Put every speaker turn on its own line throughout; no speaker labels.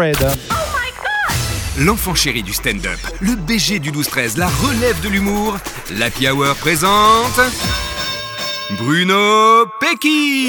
Red.
L'enfant chéri du stand-up, le BG du 12-13, la relève de l'humour, l'Happy Hour présente... Bruno Pecky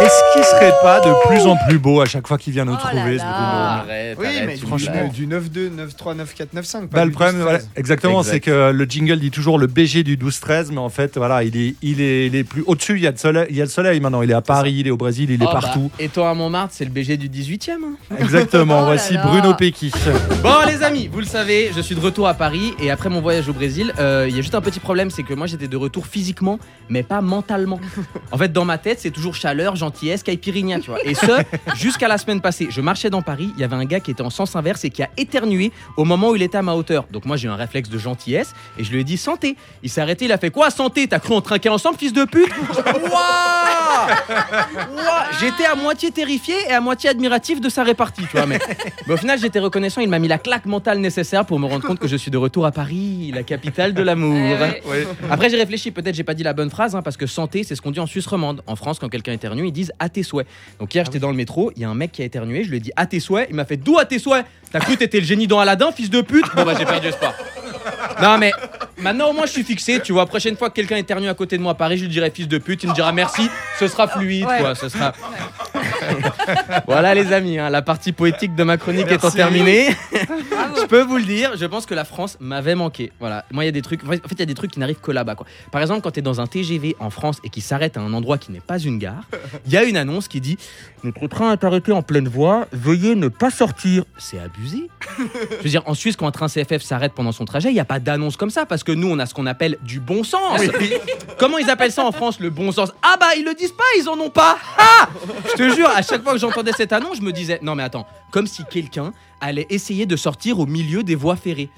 Est-ce qu'il serait pas de plus en plus beau à chaque fois qu'il vient nous
Oh là
trouver,
là.
Bruno
Arrête,
Oui,
arrête,
mais
franchement.
du 9-2, 9-3, 9-4, 9-5.
Bah, le problème, voilà, exactement,
Exact.
c'est que le jingle dit toujours le BG du 12-13, mais en fait, voilà, il est, il est, il est plus au-dessus. Il y a le soleil, il y a le soleil maintenant. Il est à Paris, il est au Brésil, il est
Oh, bah,
partout.
et toi à Montmartre, c'est le BG du 18 e hein.
Exactement.
Oh là
Voici
là.
Bruno Pecky.
Bon les amis, vous le savez, je suis de retour à Paris et après mon voyage au Brésil, euh, il y a juste un petit problème, c'est que moi j'étais de retour physiquement, mais pas mentalement. En fait, dans ma tête, c'est toujours chaleur, gentillesse, caipirinha, tu vois. Et ce, jusqu'à la semaine passée, je marchais dans Paris, il y avait un gars qui était en sens inverse et qui a éternué au moment où il était à ma hauteur. Donc moi j'ai eu un réflexe de gentillesse et je lui ai dit santé. Il s'est arrêté, il a fait quoi santé? T'as cru on trinquait ensemble, fils de pute? Waouh Ouah, J'étais à moitié terrifié et à moitié admiratif de sa répartie, tu vois. Mais, mais au final, j'étais reconnaissant. Il m'a mis la claque mentale nécessaire pour me rendre compte que je suis de retour à Paris, la capitale de l'amour.
Eh ouais.
Après, j'ai réfléchi. Peut-être j'ai pas dit la bonne phrase, hein, parce que santé, c'est ce qu'on dit en Suisse romande. En France, quand quelqu'un éternue, ils disent à tes souhaits. Donc hier, j'étais dans le métro, il y a un mec qui a éternué. Je lui ai dit à tes souhaits. Il m'a fait d'où à tes souhaits? T'as cru que t'étais le génie dans Aladdin, fils de pute? Bon bah j'ai perdu espoir. Non mais maintenant au moins je suis fixé, tu vois. Prochaine fois que quelqu'un éternue à côté de moi à Paris, je lui dirai fils de pute, il me dira merci, ce sera fluide, quoi, ce sera. voilà les amis, hein, la partie poétique de ma chronique étant
Merci.
terminée,
Bravo.
je peux vous le dire, je pense que la France m'avait manqué. Voilà, moi il y a des trucs, en fait il y a des trucs qui n'arrivent que là-bas, quoi. Par exemple, quand tu es dans un TGV en France et qui s'arrête à un endroit qui n'est pas une gare, il y a une annonce qui dit notre train est arrêté en pleine voie, veuillez ne pas sortir. C'est abusé. Je veux dire, en Suisse, quand un train CFF s'arrête pendant son trajet, il n'y a pas d'annonce comme ça, parce que nous, on a ce qu'on appelle du bon sens. Comment ils appellent ça en France, le bon sens? Ah bah, ils le disent pas, ils en ont pas Ah Je te jure, à chaque fois que j'entendais cette annonce, je me disais, non mais attends, comme si quelqu'un allait essayer de sortir au milieu des voies ferrées.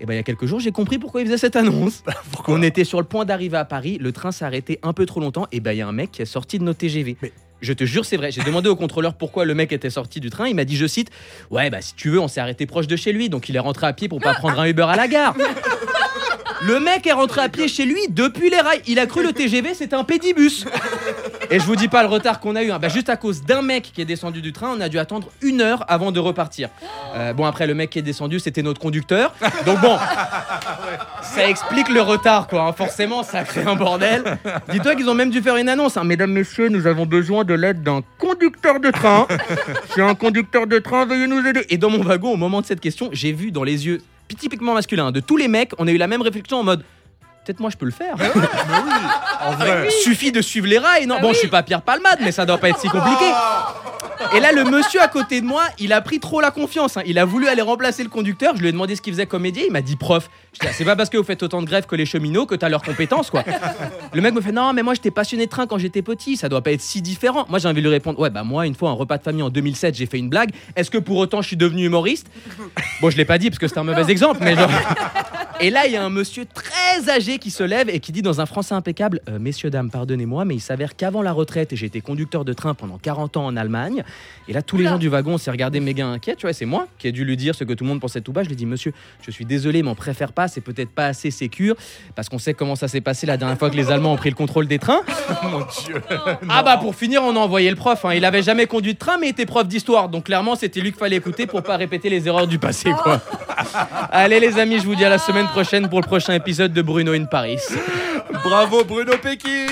Et ben il y a quelques jours, j'ai compris pourquoi ils faisaient cette annonce. on était sur le point d'arriver à Paris, le train s'est arrêté un peu trop longtemps, et ben il y a un mec qui est sorti de notre TGV. Je te jure, c'est vrai. J'ai demandé au contrôleur pourquoi le mec était sorti du train. Il m'a dit, je cite, ouais, bah si tu veux, on s'est arrêté proche de chez lui, donc il est rentré à pied pour pas prendre un Uber à la gare. Le mec est rentré à pied chez lui depuis les rails. Il a cru le TGV c'était un pédibus. Et je vous dis pas le retard qu'on a eu. hein. Bah, juste à cause d'un mec qui est descendu du train, on a dû attendre une heure avant de repartir. Euh, bon après le mec qui est descendu c'était notre conducteur. Donc bon, ça explique le retard quoi. hein. Forcément ça crée un bordel. Dis-toi qu'ils ont même dû faire une annonce. hein. Mesdames messieurs, nous avons besoin de l'aide d'un conducteur de train. Si un conducteur de train veuillez nous aider. Et dans mon wagon au moment de cette question, j'ai vu dans les yeux typiquement masculins de tous les mecs, on a eu la même réflexion en mode. Peut-être moi je peux le faire.
En vrai.
Suffit de suivre les rails, non
Ah
Bon,
oui.
je suis pas Pierre Palmade, mais ça doit pas être si compliqué. Et là, le monsieur à côté de moi, il a pris trop la confiance. hein. Il a voulu aller remplacer le conducteur. Je lui ai demandé ce qu'il faisait comme métier. Il m'a dit prof. Je dis, Ah, c'est pas parce que vous faites autant de grèves que les cheminots que t'as leurs compétences, quoi. Le mec me fait non, mais moi j'étais passionné de train quand j'étais petit. Ça doit pas être si différent. Moi, j'ai envie de lui répondre ouais, bah moi, une fois, un repas de famille en 2007, j'ai fait une blague. Est-ce que pour autant je suis devenu humoriste? Bon, je l'ai pas dit parce que c'était un mauvais exemple, mais genre. Et là, il y a un monsieur très âgé qui se lève et qui dit dans un français impeccable Euh, Messieurs, dames, pardonnez-moi, mais il s'avère qu'avant la retraite, j'ai été conducteur de train pendant 40 ans en Allemagne. Et là, tous les gens du wagon s'est regardé méga inquiet. Tu vois, c'est moi qui ai dû lui dire ce que tout le monde pensait tout bas. Je lui ai dit Monsieur, je suis désolé, mais on préfère pas, c'est peut-être pas assez sécure parce qu'on sait comment ça s'est passé la dernière fois que les Allemands ont pris le contrôle des trains.
Mon Dieu.
Ah bah pour finir, on a envoyé le prof. hein. Il avait jamais conduit de train, mais était prof d'histoire. Donc clairement, c'était lui qu'il fallait écouter pour pas répéter les erreurs du passé, quoi. Allez les amis, je vous dis à la semaine prochaine pour le prochain épisode de Bruno in Paris.
Bravo Bruno Pecky.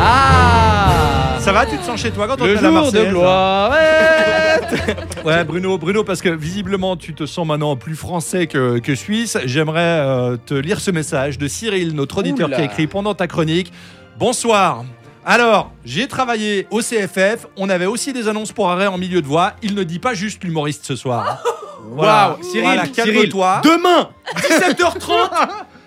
Ah
Ça va, tu te sens chez toi quand on
Le
fait la
jour de gloire. ouais.
Ouais, Bruno, Bruno, parce que visiblement tu te sens maintenant plus français que, que suisse. J'aimerais euh, te lire ce message de Cyril, notre auditeur
Oula.
qui a écrit pendant ta chronique. Bonsoir. Alors, j'ai travaillé au CFF. On avait aussi des annonces pour arrêt en milieu de voie. Il ne dit pas juste l'humoriste ce soir.
Waouh, Cyril,
Voilà,
Cyril,
calme-toi.
Demain, 17h30,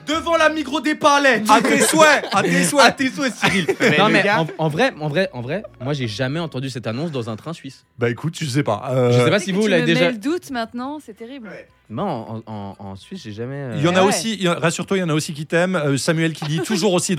devant la micro des Parlettes.
À tes souhaits, à tes
À
souhaits.
tes souhaits, Cyril. non mais en, en vrai, en vrai, en vrai, moi j'ai jamais entendu cette annonce dans un train suisse.
Bah écoute, je sais pas. euh,
Je sais pas si vous
tu
l'avez déjà.
le doute maintenant, c'est terrible.
Non, en, en- en Suisse, j'ai jamais. euh,
Il y en a
Ah ouais.
aussi, rassure-toi, il y en a aussi qui t'aiment. Euh, Samuel qui dit toujours aussi drôle.